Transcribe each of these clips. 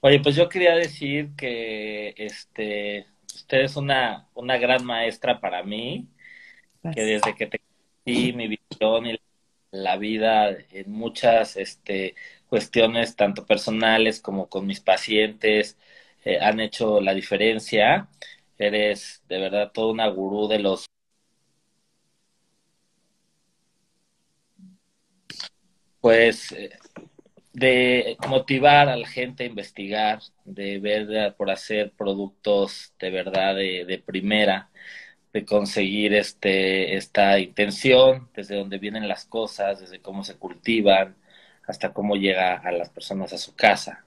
Oye, pues yo quería decir que este, usted es una, una gran maestra para mí, que desde que te conocí, mi visión y la vida en muchas este, cuestiones, tanto personales como con mis pacientes, eh, han hecho la diferencia. Eres de verdad toda una gurú de los pues eh, de motivar a la gente a investigar, de ver por hacer productos de verdad de, primera, de conseguir este, esta intención, desde dónde vienen las cosas, desde cómo se cultivan, hasta cómo llega a las personas a su casa.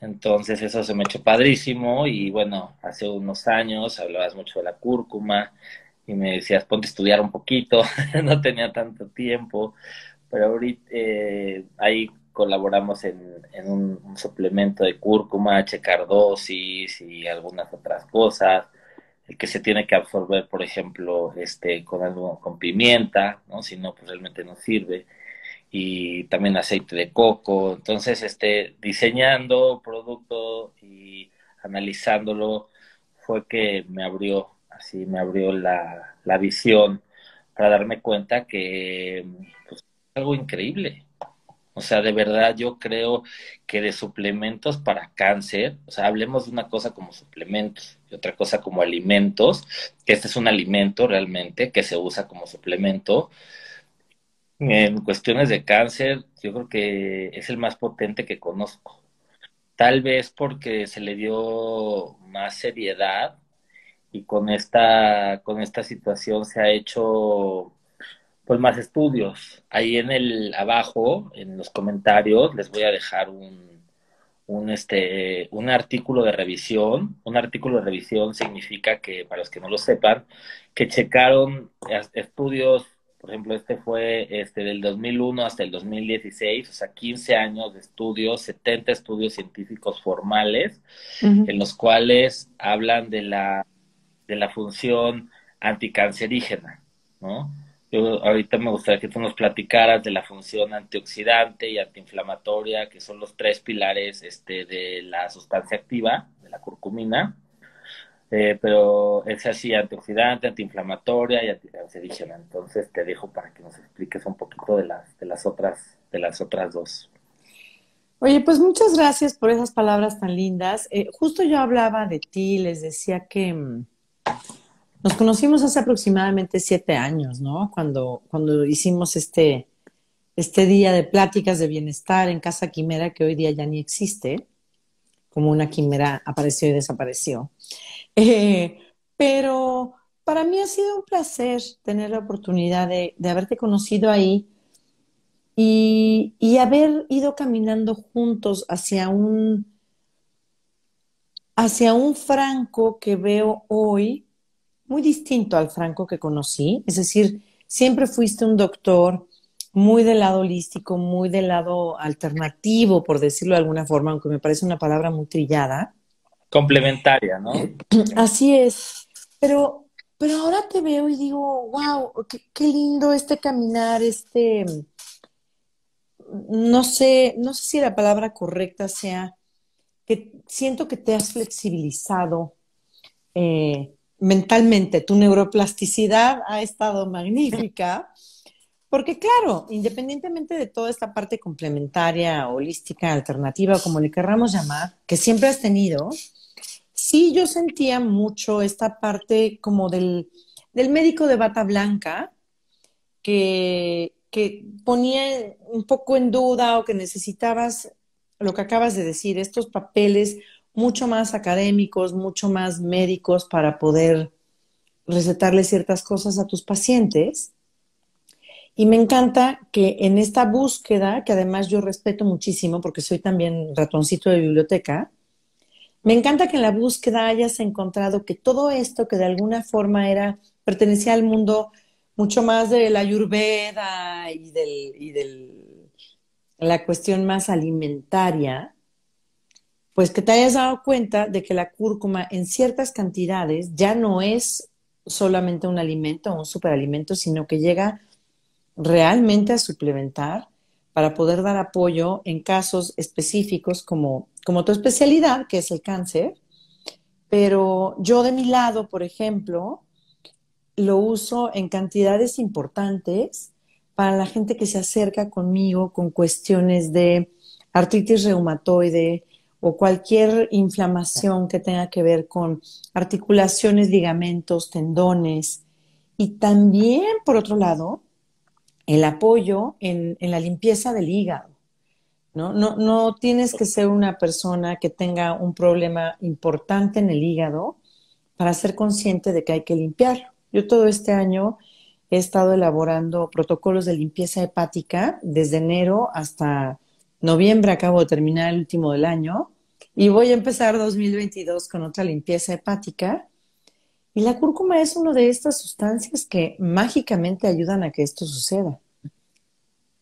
Entonces eso se me hecho padrísimo y bueno, hace unos años hablabas mucho de la cúrcuma y me decías ponte a estudiar un poquito, no tenía tanto tiempo, pero ahorita eh, ahí colaboramos en, un, suplemento de cúrcuma, checar dosis y algunas otras cosas, el que se tiene que absorber, por ejemplo, este, con algo, con pimienta, ¿no? Si no, pues realmente no sirve. Y también aceite de coco. Entonces, este, diseñando producto y analizándolo fue que me abrió, así me abrió la, la visión para darme cuenta que pues, algo increíble. O sea, de verdad yo creo que de suplementos para cáncer, o sea, hablemos de una cosa como suplementos y otra cosa como alimentos, que este es un alimento realmente que se usa como suplemento. En cuestiones de cáncer, yo creo que es el más potente que conozco. Tal vez porque se le dio más seriedad y con esta, con esta situación se ha hecho pues más estudios. Ahí en el abajo, en los comentarios, les voy a dejar un, un, este, un artículo de revisión. Un artículo de revisión significa que, para los que no lo sepan, que checaron estudios, por ejemplo, este fue este, del 2001 hasta el 2016, o sea, 15 años de estudios, 70 estudios científicos formales, en los cuales hablan de la, de la función anticancerígena, ¿no? Yo ahorita me gustaría que tú nos platicaras de la función antioxidante y antiinflamatoria, que son los tres pilares este, de la sustancia activa, de la curcumina. Eh, pero es así, antioxidante, antiinflamatoria y anticancerígena. Entonces te dejo para que nos expliques un poquito de las, de las otras, de las otras dos. Oye, pues muchas gracias por esas palabras tan lindas. Eh, justo yo hablaba de ti, les decía que mm, nos conocimos hace aproximadamente siete años, ¿no? Cuando, cuando hicimos este, este día de pláticas de bienestar en Casa Quimera, que hoy día ya ni existe, como una quimera apareció y desapareció. Eh, pero para mí ha sido un placer tener la oportunidad de, de haberte conocido ahí y, y, haber ido caminando juntos hacia un, hacia un Franco que veo hoy muy distinto al Franco que conocí, es decir, siempre fuiste un doctor muy del lado holístico, muy del lado alternativo, por decirlo de alguna forma, aunque me parece una palabra muy trillada. Complementaria, ¿no? Así es. Pero, pero ahora te veo y digo, wow, qué, lindo este caminar, este, no sé, no sé si la palabra correcta sea que siento que te has flexibilizado, eh, mentalmente, tu neuroplasticidad ha estado magnífica, porque claro, independientemente de toda esta parte complementaria, holística, alternativa, como le querramos llamar, que siempre has tenido, sí yo sentía mucho esta parte como del, médico de bata blanca, que, que ponía un poco en duda o que necesitabas lo que acabas de decir, estos papeles mucho más académicos, mucho más médicos para poder recetarle ciertas cosas a tus pacientes. Y me encanta que en esta búsqueda, que además yo respeto muchísimo porque soy también ratoncito de biblioteca, me encanta que en la búsqueda hayas encontrado que todo esto que de alguna forma era, pertenecía al mundo mucho más de la ayurveda y de y del, la cuestión más alimentaria, pues que te hayas dado cuenta de que la cúrcuma en ciertas cantidades ya no es solamente un alimento o un superalimento, sino que llega realmente a suplementar para poder dar apoyo en casos específicos como, como tu especialidad, que es el cáncer. Pero yo de mi lado, por ejemplo, lo uso en cantidades importantes para la gente que se acerca conmigo con cuestiones de artritis reumatoide o cualquier inflamación que tenga que ver con articulaciones, ligamentos, tendones. Y también, por otro lado, el apoyo en, la limpieza del hígado. ¿no? No, no tienes que ser una persona que tenga un problema importante en el hígado para ser consciente de que hay que limpiarlo. Yo todo este año he estado elaborando protocolos de limpieza hepática desde enero hasta noviembre, acabo de terminar el último del año, y voy a empezar 2022 con otra limpieza hepática. Y la cúrcuma es una de estas sustancias que mágicamente ayudan a que esto suceda.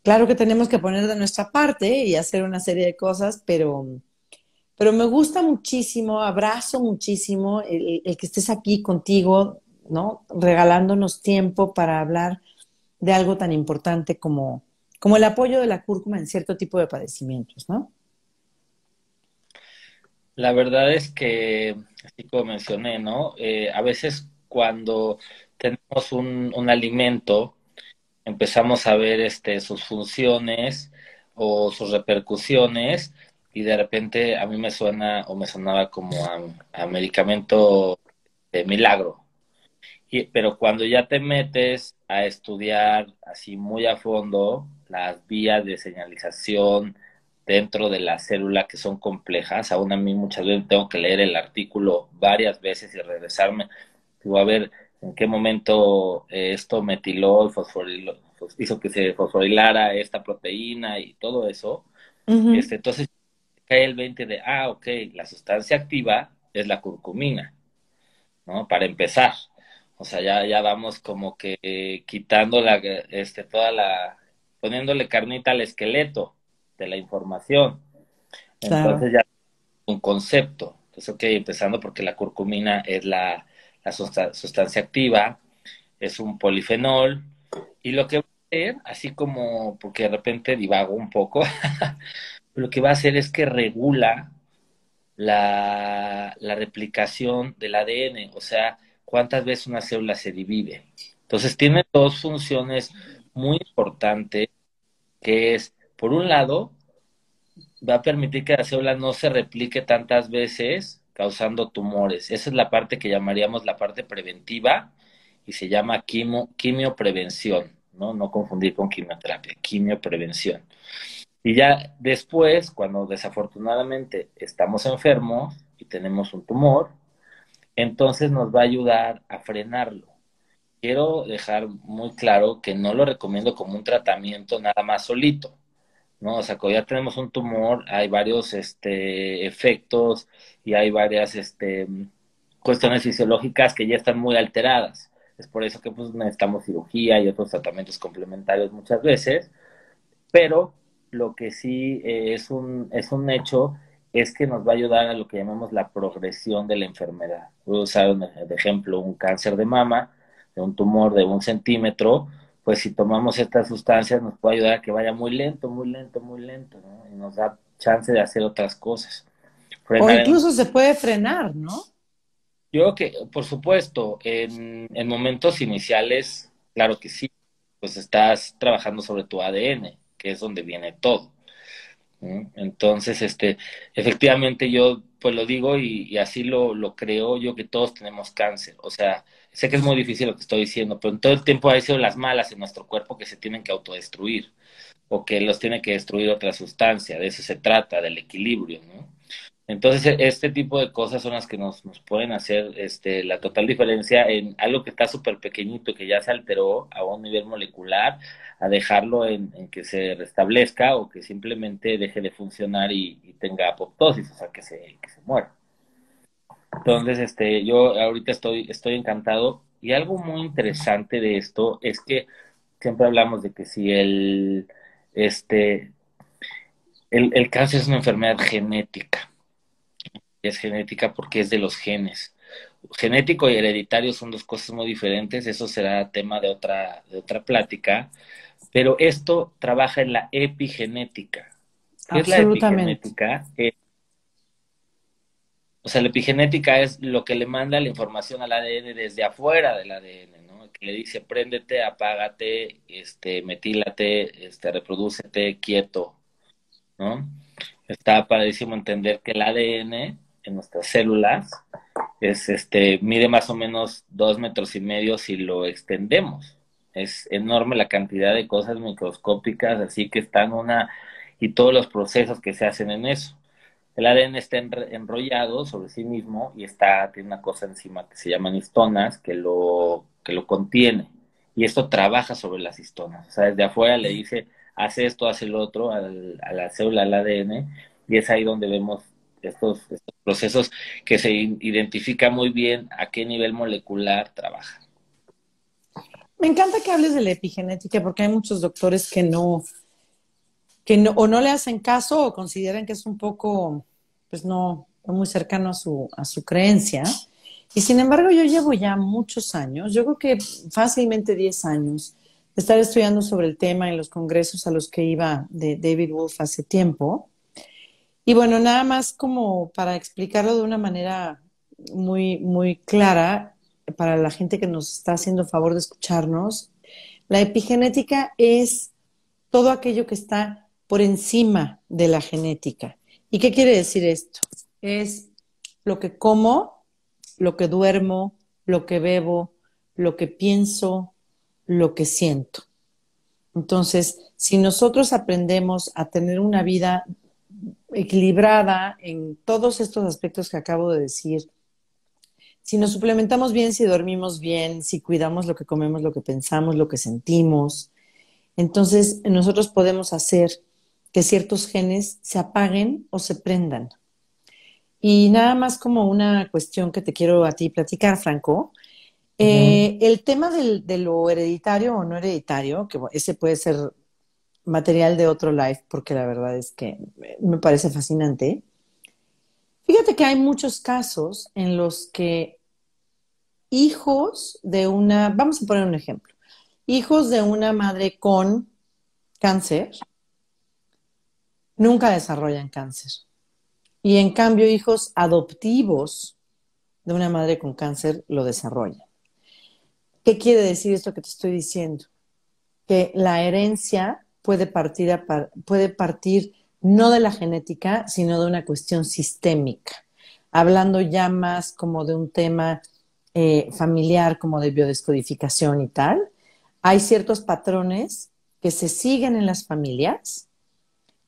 Claro que tenemos que poner de nuestra parte y hacer una serie de cosas, pero, pero me gusta muchísimo, abrazo muchísimo el, el que estés aquí contigo ¿no? Regalándonos tiempo para hablar de algo tan importante como, como el apoyo de la cúrcuma en cierto tipo de padecimientos, ¿no? La verdad es que, así como mencioné, ¿no? Eh, a veces cuando tenemos un, alimento, empezamos a ver este, sus funciones o sus repercusiones y de repente a mí me suena o me sonaba como a medicamento de milagro, pero cuando ya te metes a estudiar así muy a fondo las vías de señalización dentro de la célula que son complejas, aún a mí muchas veces tengo que leer el artículo varias veces y regresarme, digo, a ver en qué momento eh, esto metiló y hizo que se fosforilara esta proteína y todo eso. este, entonces cae el 20 de, ah, ok, la sustancia activa es la curcumina, ¿no? Para empezar. O sea, ya, ya vamos como que quitando la, este, toda la, poniéndole carnita al esqueleto de la información. Entonces ya un concepto. Entonces, ok, empezando porque la curcumina es la, la sustancia activa, es un polifenol, y lo que va a hacer, así como, porque de repente divago un poco, lo que va a hacer es que regula la, la replicación del ADN, o sea, cuántas veces una célula se divide. Entonces tiene dos funciones muy importantes, que es, por un lado, va a permitir que la célula no se replique tantas veces causando tumores. Esa es la parte que llamaríamos la parte preventiva y se llama quimio, quimioprevención, ¿no? No confundir con quimioterapia, quimioprevención. Y ya después, cuando desafortunadamente estamos enfermos y tenemos un tumor, entonces nos va a ayudar a frenarlo. Quiero dejar muy claro que no lo recomiendo como un tratamiento nada más solito, ¿no? O sea, cuando ya tenemos un tumor, hay varios este, efectos y hay varias este, cuestiones fisiológicas que ya están muy alteradas. Es por eso que pues, necesitamos cirugía y otros tratamientos complementarios muchas veces, pero lo que sí eh, es, un, es un hecho es que nos va a ayudar a lo que llamamos la progresión de la enfermedad. Voy a usar de ejemplo un cáncer de mama, de un tumor de un centímetro, pues si tomamos estas sustancias nos puede ayudar a que vaya muy lento, muy lento, muy lento, ¿no? Y nos da chance de hacer otras cosas. o incluso se puede frenar, ¿no? Yo creo que, por supuesto, en, en momentos iniciales, claro que sí, pues estás trabajando sobre tu ADN, que es donde viene todo. Entonces, este, efectivamente yo pues lo digo y, así lo, lo, creo yo que todos tenemos cáncer. O sea, sé que es muy difícil lo que estoy diciendo, pero en todo el tiempo hay sido las malas en nuestro cuerpo que se tienen que autodestruir o que los tiene que destruir otra sustancia. De eso se trata, del equilibrio, ¿no? Entonces, e, este tipo de cosas son las que nos, nos pueden hacer este, la total diferencia en algo que está súper pequeñito, que ya se alteró a un nivel molecular, a dejarlo en, que se restablezca o que simplemente deje de funcionar y, tenga apoptosis, o sea, que se, que se muera. Entonces, este, yo ahorita estoy, estoy encantado. Y algo muy interesante de esto es que siempre hablamos de que si el, este, el, el cáncer es una enfermedad genética, es genética porque es de los genes. Genético y hereditario son dos cosas muy diferentes, eso será tema de otra, de otra plática, Pero esto trabaja en la epigenética. ¿Qué es la epigenética? O sea, la epigenética es lo que le manda la información al ADN desde afuera del ADN, ¿no? Que le dice, préndete, apágate, este, metílate, este, reprodúcete, quieto, ¿no? Está paradísimo entender que el ADN en nuestras células es, este, mide más o menos dos metros y medio si lo extendemos. Es enorme la cantidad de cosas microscópicas, así que están una, y todos los procesos que se hacen en eso. El ADN está enrollado sobre sí mismo y está, tiene una cosa encima que se llaman histonas que lo, que lo contiene. Y esto trabaja sobre las histonas. O sea, desde afuera le dice, hace esto, hace lo otro a la célula, al ADN, y es ahí donde vemos estos, procesos que se identifica muy bien a qué nivel molecular trabaja. Me encanta que hables de la epigenética porque hay muchos doctores que no, que no, o no le hacen caso o consideran que es un poco, pues no, muy cercano a su, a su creencia. Y sin embargo, yo llevo ya muchos años, yo creo que fácilmente 10 años, de estar estudiando sobre el tema en los congresos a los que iba de David Wolf hace tiempo. Y bueno, nada más como para explicarlo de una manera muy, muy clara para la gente que nos está haciendo favor de escucharnos, la epigenética es todo aquello que está por encima de la genética. ¿Y qué quiere decir esto? Es lo que como, lo que duermo, lo que bebo, lo que pienso, lo que siento. Entonces, si nosotros aprendemos a tener una vida equilibrada en todos estos aspectos que acabo de decir. Si nos suplementamos bien, si dormimos bien, si cuidamos lo que comemos, lo que pensamos, lo que sentimos, entonces nosotros podemos hacer que ciertos genes se apaguen o se prendan. Y nada más como una cuestión que te quiero a ti platicar, Franco. Eh, el tema de lo hereditario o no hereditario, que ese puede ser material de otro live porque la verdad es que me parece fascinante. Fíjate que hay muchos casos en los que hijos de una, vamos a poner un ejemplo, hijos de una madre con cáncer nunca desarrollan cáncer. Y en cambio hijos adoptivos de una madre con cáncer lo desarrollan. ¿Qué quiere decir esto que te estoy diciendo? Que la herencia puede partir, no de la genética, sino de una cuestión sistémica, hablando ya más como de un tema eh, familiar, como de biodescodificación y tal. Hay ciertos patrones que se siguen en las familias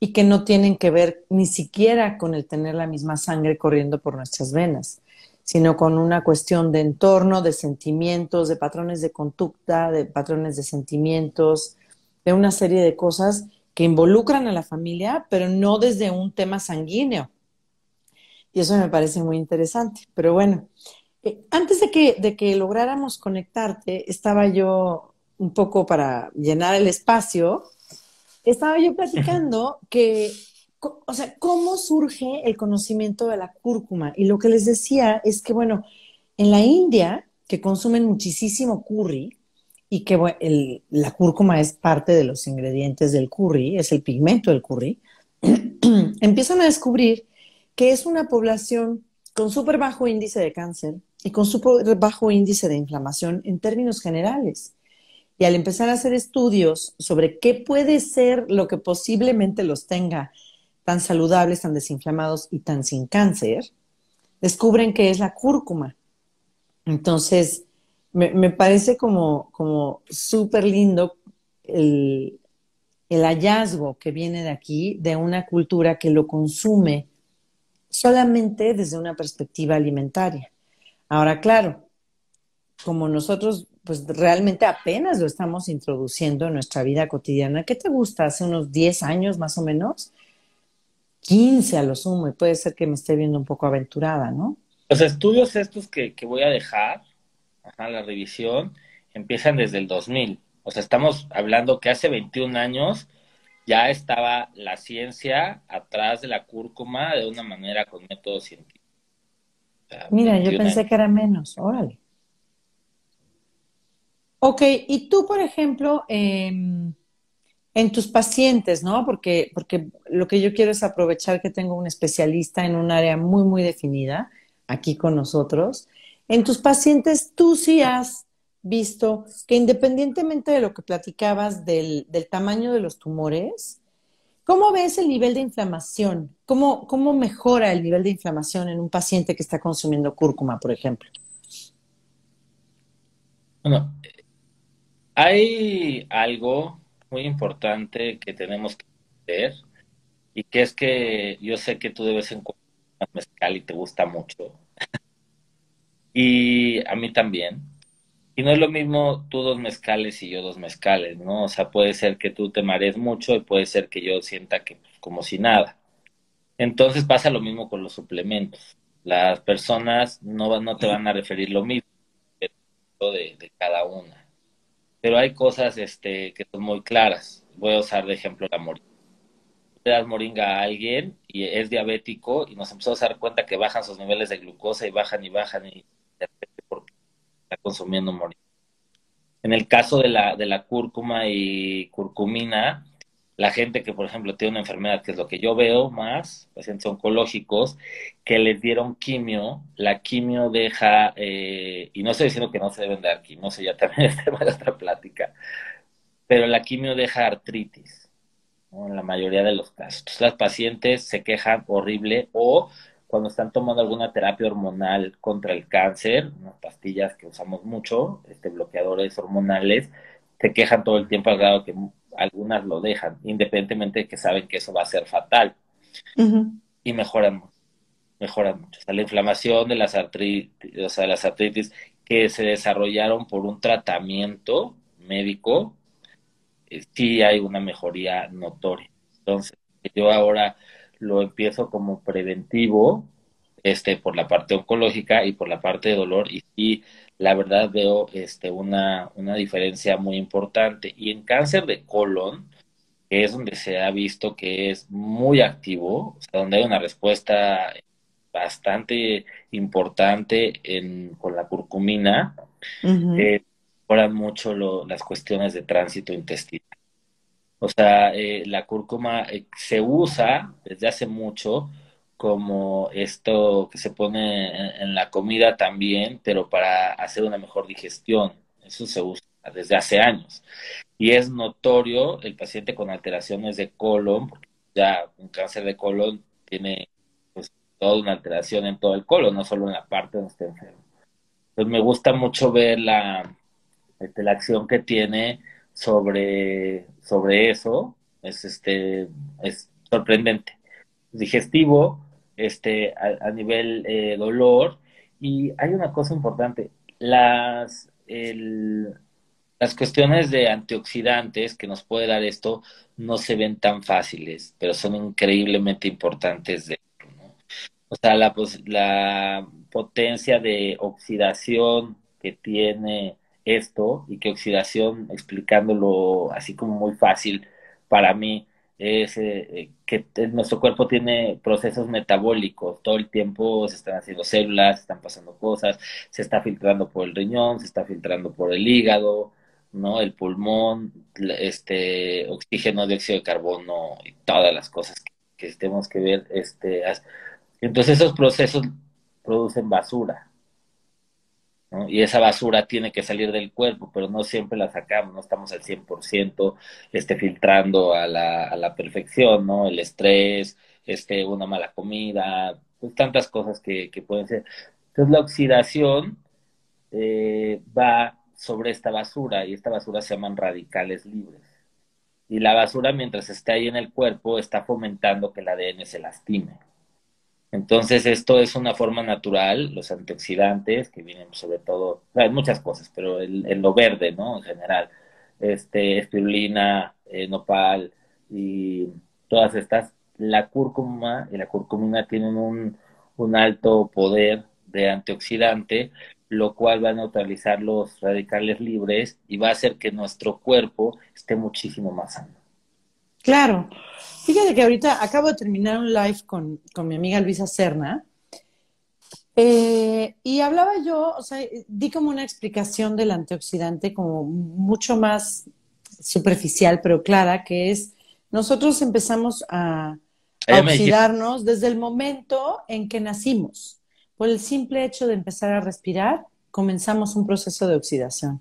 y que no tienen que ver ni siquiera con el tener la misma sangre corriendo por nuestras venas, sino con una cuestión de entorno, de sentimientos, de patrones de conducta, de patrones de sentimientos, de una serie de cosas que involucran a la familia, pero no desde un tema sanguíneo. Y eso me parece muy interesante. Pero bueno, eh, antes de que, de que lográramos conectarte, estaba yo un poco para llenar el espacio, estaba yo platicando que, o sea, cómo surge el conocimiento de la cúrcuma. Y lo que les decía es que, bueno, en la India, que consumen muchísimo curry, y que la cúrcuma es parte de los ingredientes del curry, es el pigmento del curry, empiezan a descubrir que es una población con súper bajo índice de cáncer y con súper bajo índice de inflamación en términos generales. Y al empezar a hacer estudios sobre qué puede ser lo que posiblemente los tenga tan saludables, tan desinflamados y tan sin cáncer, descubren que es la cúrcuma. Entonces, me, parece como, como súper lindo el, el hallazgo que viene de aquí, de una cultura que lo consume solamente desde una perspectiva alimentaria. Ahora, claro, como nosotros pues realmente apenas lo estamos introduciendo en nuestra vida cotidiana, ¿qué te gusta? Hace unos 10 años más o menos, 15 a lo sumo, y puede ser que me esté viendo un poco aventurada, ¿no? Los estudios estos que, que voy a dejar la revisión, empiezan desde el 2000. O sea, estamos hablando que hace 21 años ya estaba la ciencia atrás de la cúrcuma de una manera con métodos científicos. Mira, yo pensé que era menos, órale. Ok, y tú, por ejemplo, em, en tus pacientes, ¿no? Porque, porque lo que yo quiero es aprovechar que tengo un especialista en un área muy, muy definida aquí con nosotros. En tus pacientes, tú sí has visto que independientemente de lo que platicabas del, tamaño de los tumores, ¿cómo ves el nivel de inflamación? ¿Cómo, ¿Cómo mejora el nivel de inflamación en un paciente que está consumiendo cúrcuma, por ejemplo? Bueno, hay algo muy importante que tenemos que ver y que es que yo sé que tú debes encontrar mezcal y te gusta mucho. y a mí también. Y no es lo mismo tú dos mezcales y yo dos mezcales, ¿no? O sea, puede ser que tú te marees mucho y puede ser que yo sienta que pues, como si nada. Entonces pasa lo mismo con los suplementos. Las personas no, no te van a referir lo mismo de, de cada una. Pero hay cosas este, que son muy claras. Voy a usar de ejemplo la moringa. Le das moringa a alguien y es diabético y nos empezamos a dar cuenta que bajan sus niveles de glucosa y bajan y bajan y de repente porque está consumiendo moringa. En el caso de la, de la cúrcuma y curcumina, la gente que, por ejemplo, tiene una enfermedad, que es lo que yo veo más, pacientes oncológicos, que les dieron quimio, la quimio deja, eh, y no estoy diciendo que no se deben dar quimio, eso ya también es tema de otra plática, pero la quimio deja artritis, en la mayoría de los casos. Entonces, las pacientes se quejan horrible o cuando están tomando alguna terapia hormonal contra el cáncer, unas pastillas que usamos mucho, este, bloqueadores hormonales, se quejan todo el tiempo al grado que algunas lo dejan, independientemente de que saben que eso va a ser fatal. Y mejoran, mejoran mucho. O sea, la inflamación de las, artritis, o sea, las artritis que se desarrollaron por un tratamiento médico, eh, sí hay una mejoría notoria. Entonces, yo ahora lo empiezo como preventivo, este, por la parte oncológica y por la parte de dolor, y sí la verdad veo este, una, una diferencia muy importante. Y en cáncer de colon, que es donde se ha visto que es muy activo, o sea, donde hay una respuesta bastante importante en, con la curcumina, uh mucho las cuestiones de tránsito intestinal. O sea, eh, la cúrcuma eh, se usa desde hace mucho como esto que se pone en, la comida también, pero para hacer una mejor digestión. Eso se usa desde hace años. Y es notorio el paciente con alteraciones de colon, porque ya un cáncer de colon tiene pues toda una alteración en todo el colon, no solo en la parte donde está enfermo. Entonces me gusta mucho ver la, este, la acción que tiene sobre, sobre eso. Es, este, es sorprendente. Digestivo, este, a, nivel eh, dolor. Y hay una cosa importante, las, las cuestiones de antioxidantes que nos puede dar esto no se ven tan fáciles, pero son increíblemente importantes de O sea, la, la potencia de oxidación que tiene esto y que oxidación, explicándolo así como muy fácil para mí, es eh, que nuestro cuerpo tiene procesos metabólicos, todo el tiempo se están haciendo células, se están pasando cosas, se está filtrando por el riñón, se está filtrando por el hígado, ¿no? El pulmón, este oxígeno, dióxido de carbono y todas las cosas que, que tenemos que ver, este, entonces esos procesos producen basura, y esa basura tiene que salir del cuerpo, pero no siempre la sacamos, no estamos al 100% este, filtrando a la, a la perfección, ¿no? El estrés, este, una mala comida, pues tantas cosas que, que pueden ser. Entonces la oxidación eh, va sobre esta basura y esta basura se llaman radicales libres. Y la basura mientras está ahí en el cuerpo está fomentando que el ADN se lastime. Entonces, esto es una forma natural, los antioxidantes, que vienen sobre todo, hay muchas cosas, pero en, lo verde, ¿no? En general, este, espirulina, eh, nopal y todas estas, la cúrcuma y la curcumina tienen un, un alto poder de antioxidante, lo cual va a neutralizar los radicales libres y va a hacer que nuestro cuerpo esté muchísimo más sano. Claro. Fíjate que ahorita acabo de terminar un live con, mi amiga Luisa Serna. Eh, y hablaba yo, o sea, di como una explicación del antioxidante como mucho más superficial pero clara, que es nosotros empezamos a, a oxidarnos desde el momento en que nacimos. Por el simple hecho de empezar a respirar, comenzamos un proceso de oxidación.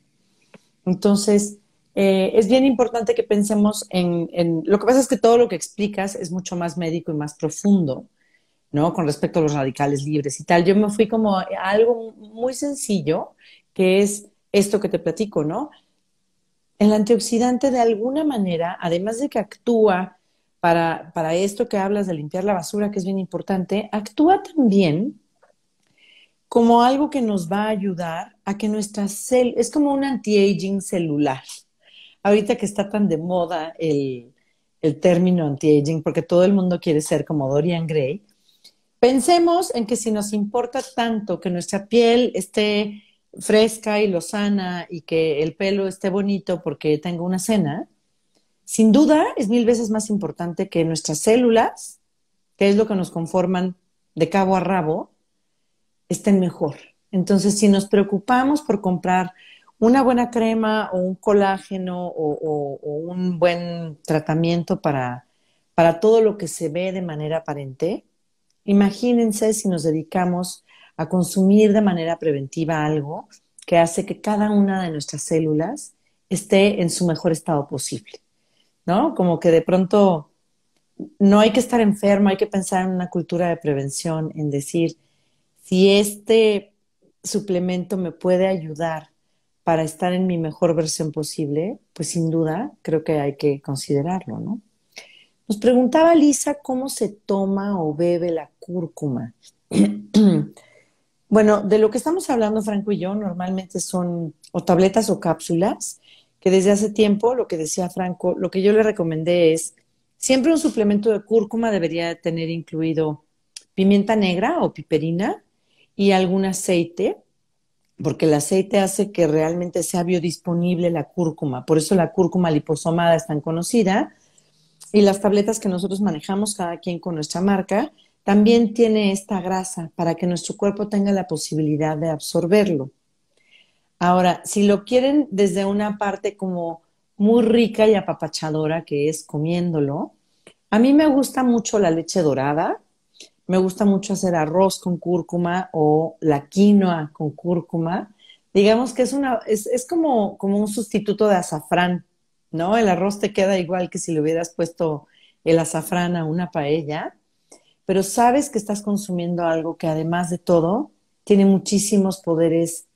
Entonces, eh, es bien importante que pensemos en, Lo que pasa es que todo lo que explicas es mucho más médico y más profundo, ¿no? Con respecto a los radicales libres y tal. Yo me fui como a algo muy sencillo, que es esto que te platico, ¿no? El antioxidante de alguna manera, además de que actúa para, para esto que hablas de limpiar la basura, que es bien importante, actúa también como algo que nos va a ayudar a que nuestra cel es como un anti-aging celular. Ahorita que está tan de moda el, el término anti-aging, porque todo el mundo quiere ser como Dorian Gray, pensemos en que si nos importa tanto que nuestra piel esté fresca y lozana y que el pelo esté bonito porque tengo una cena, sin duda es mil veces más importante que nuestras células, que es lo que nos conforman de cabo a rabo, estén mejor. Entonces, si nos preocupamos por comprar una buena crema o un colágeno o, un buen tratamiento para, para todo lo que se ve de manera aparente, imagínense si nos dedicamos a consumir de manera preventiva algo que hace que cada una de nuestras células esté en su mejor estado posible, ¿no? Como que de pronto no hay que estar enfermo, hay que pensar en una cultura de prevención, en decir, si este suplemento me puede ayudar para estar en mi mejor versión posible, pues sin duda creo que hay que considerarlo, ¿no? Nos preguntaba Lisa cómo se toma o bebe la cúrcuma. bueno, de lo que estamos hablando Franco y yo normalmente son o tabletas o cápsulas, que desde hace tiempo, lo que decía Franco, lo que yo le recomendé es, siempre un suplemento de cúrcuma debería tener incluido pimienta negra o piperina, y algún aceite, porque el aceite hace que realmente sea biodisponible la cúrcuma. Por eso la cúrcuma liposomada es tan conocida. Y las tabletas que nosotros manejamos, cada quien con nuestra marca, también tiene esta grasa para que nuestro cuerpo tenga la posibilidad de absorberlo. Ahora, si lo quieren desde una parte como muy rica y apapachadora, que es comiéndolo, a mí me gusta mucho la leche dorada, me gusta mucho hacer arroz con cúrcuma o la quinoa con cúrcuma. Digamos que es, una, es, es como, como un sustituto de azafrán, ¿no? El arroz te queda igual que si le hubieras puesto el azafrán a una paella, pero sabes que estás consumiendo algo que además de todo tiene muchísimos poderes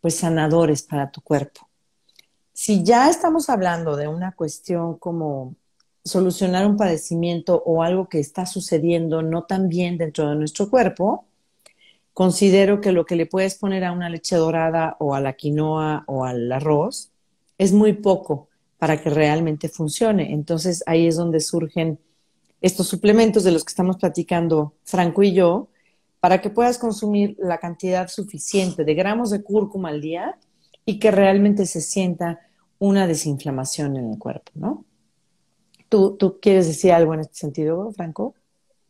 pues sanadores para tu cuerpo. Si ya estamos hablando de una cuestión como solucionar un padecimiento o algo que está sucediendo no tan bien dentro de nuestro cuerpo, considero que lo que le puedes poner a una leche dorada o a la quinoa o al arroz es muy poco para que realmente funcione. Entonces ahí es donde surgen estos suplementos de los que estamos platicando Franco y yo, para que puedas consumir la cantidad suficiente de gramos de cúrcuma al día y que realmente se sienta una desinflamación en el cuerpo, ¿no? ¿Tú, quieres decir algo en este sentido, Franco?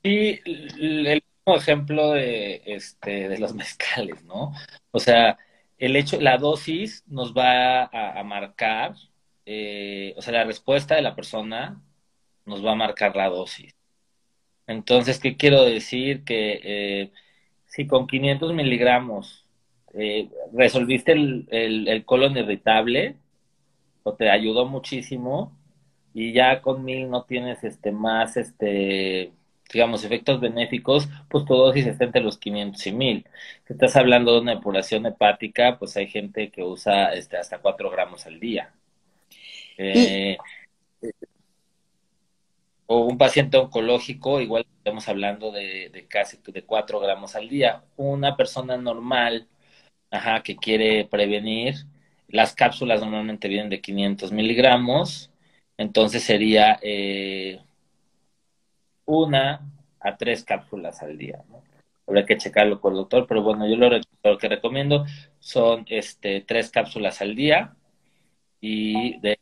Sí, el mismo ejemplo de, este, de los mezcales, ¿no? O sea, el hecho, la dosis nos va a, marcar, eh, o sea, la respuesta de la persona nos va a marcar la dosis. Entonces, ¿qué quiero decir? Que eh, si con 500 miligramos eh, resolviste el, el colon irritable, o te ayudó muchísimo, y ya con mil no tienes este más este digamos efectos benéficos, pues tu dosis está entre los 500 y 1000. Si estás hablando de una depuración hepática, pues hay gente que usa este hasta 4 gramos al día. Eh, o un paciente oncológico, igual estamos hablando de, de, casi de 4 gramos al día. Una persona normal, ajá, que quiere prevenir, las cápsulas normalmente vienen de 500 miligramos, entonces sería eh, una a tres cápsulas al día. ¿no? Habría que checarlo con el doctor, pero bueno, yo lo, que recomiendo son este, tres cápsulas al día y de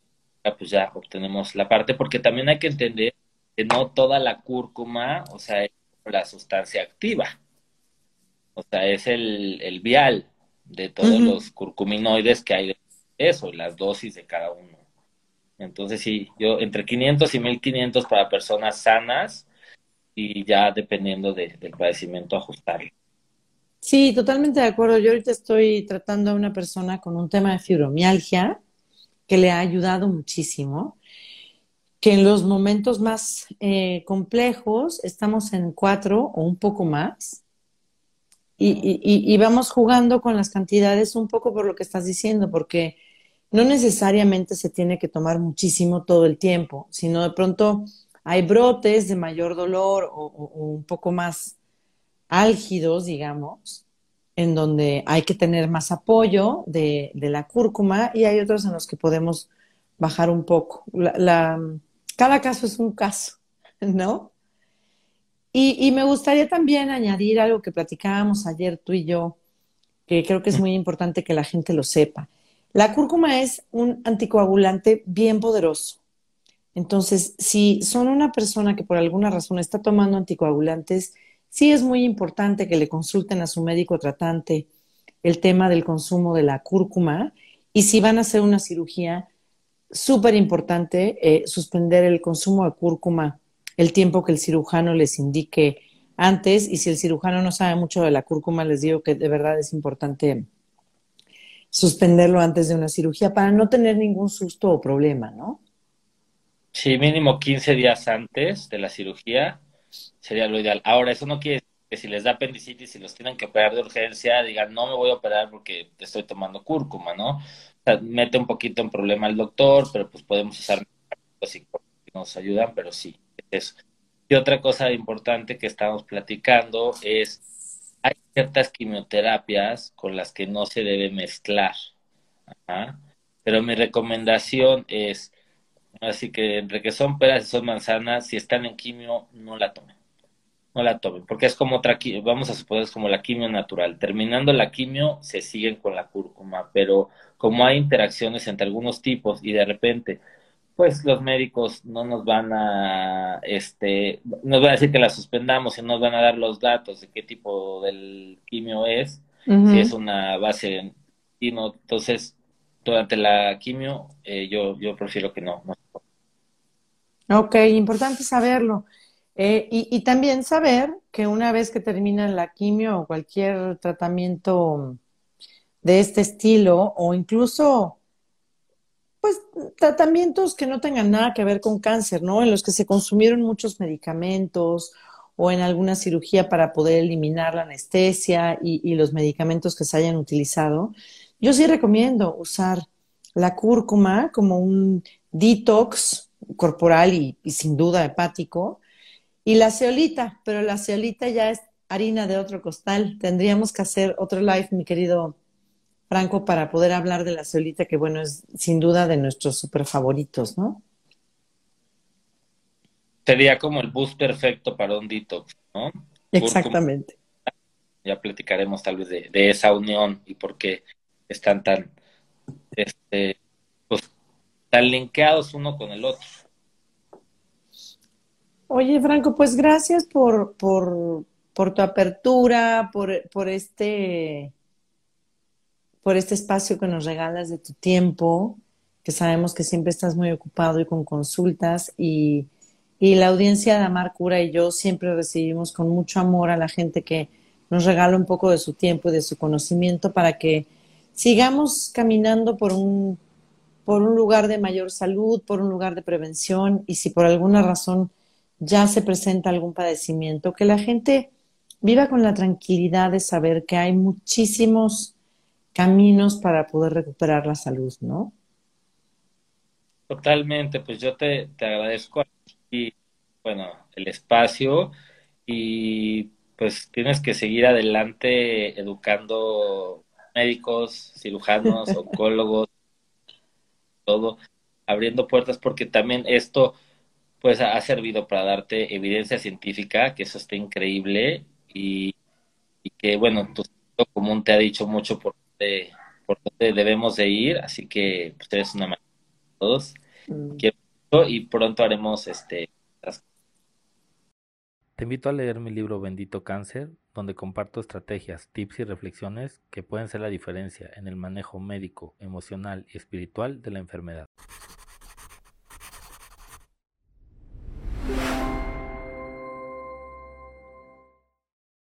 pues ya obtenemos la parte, porque también hay que entender que no toda la cúrcuma, o sea, es la sustancia activa. O sea, es el, vial de todos los curcuminoides que hay de eso, las dosis de cada uno. Entonces sí, yo entre 500 y 1500 para personas sanas y ya dependiendo del padecimiento ajustarlo. Sí, totalmente de acuerdo. Yo ahorita estoy tratando a una persona con un tema de fibromialgia que le ha ayudado muchísimo, que en los momentos más eh, complejos estamos en cuatro o un poco más y, y vamos jugando con las cantidades un poco por lo que estás diciendo, porque no necesariamente se tiene que tomar muchísimo todo el tiempo, sino de pronto hay brotes de mayor dolor o, un poco más álgidos, digamos, en donde hay que tener más apoyo de, la cúrcuma y hay otros en los que podemos bajar un poco. cada caso es un caso, ¿no? Y, me gustaría también añadir algo que platicábamos ayer tú y yo, que creo que es muy importante que la gente lo sepa. La cúrcuma es un anticoagulante bien poderoso. Entonces, si son una persona que por alguna razón está tomando anticoagulantes, sí es muy importante que le consulten a su médico tratante el tema del consumo de la cúrcuma y si van a hacer una cirugía, súper importante eh, suspender el consumo de cúrcuma el tiempo que el cirujano les indique antes y si el cirujano no sabe mucho de la cúrcuma, les digo que de verdad es importante suspenderlo antes de una cirugía para no tener ningún susto o problema, ¿no? Sí, mínimo 15 días antes de la cirugía sería lo ideal. Ahora, eso no quiere decir que si les da apendicitis y los tienen que operar de urgencia, digan, no me voy a operar porque estoy tomando cúrcuma, ¿no? O sea, mete un poquito en problema el doctor, pero pues podemos usar que nos ayudan, pero sí, eso. Y otra cosa importante que estamos platicando es hay ciertas quimioterapias con las que no se debe mezclar. Pero mi recomendación es, así que entre que son peras y son manzanas, si están en quimio, no la tomen. No la tomen, porque es como otra, vamos a suponer, es como la quimio natural. Terminando la quimio, se siguen con la cúrcuma, pero como hay interacciones entre algunos tipos y de repente pues los médicos no nos van a, este, nos van a decir que la suspendamos y nos van a dar los datos de qué tipo del quimio es, si es una base no entonces durante la quimio eh, yo, yo prefiero que no, Ok, importante saberlo. Eh, y, y, también saber que una vez que termina la quimio o cualquier tratamiento de este estilo, o incluso pues tratamientos que no tengan nada que ver con cáncer, ¿no? En los que se consumieron muchos medicamentos o en alguna cirugía para poder eliminar la anestesia y, los medicamentos que se hayan utilizado. Yo sí recomiendo usar la cúrcuma como un detox corporal y, y sin duda hepático y la ceolita, pero la ceolita ya es harina de otro costal. Tendríamos que hacer otro live, mi querido Franco, para poder hablar de la ceolita, que bueno, es sin duda de nuestros super favoritos, ¿no? Sería como el bus perfecto para un detox, ¿no? Exactamente. Ya platicaremos tal vez de, esa unión y por qué están tan, este, pues, tan linkeados uno con el otro. Oye, Franco, pues gracias por, por, por tu apertura, por, por este por este espacio que nos regalas de tu tiempo, que sabemos que siempre estás muy ocupado y con consultas y, la audiencia de Amar Cura y yo siempre recibimos con mucho amor a la gente que nos regala un poco de su tiempo y de su conocimiento para que sigamos caminando por un, por un lugar de mayor salud, por un lugar de prevención y si por alguna razón ya se presenta algún padecimiento, que la gente viva con la tranquilidad de saber que hay muchísimos caminos para poder recuperar la salud, ¿no? Totalmente, pues yo te, te agradezco y bueno, el espacio y pues tienes que seguir adelante educando médicos, cirujanos, oncólogos, todo, abriendo puertas porque también esto pues ha servido para darte evidencia científica, que eso está increíble y, y que bueno, tu común te ha dicho mucho por por dónde debemos de ir, así que pues, eres una todos. Mm. y pronto haremos este te invito a leer mi libro Bendito Cáncer, donde comparto estrategias, tips y reflexiones que pueden ser la diferencia en el manejo médico, emocional y espiritual de la enfermedad.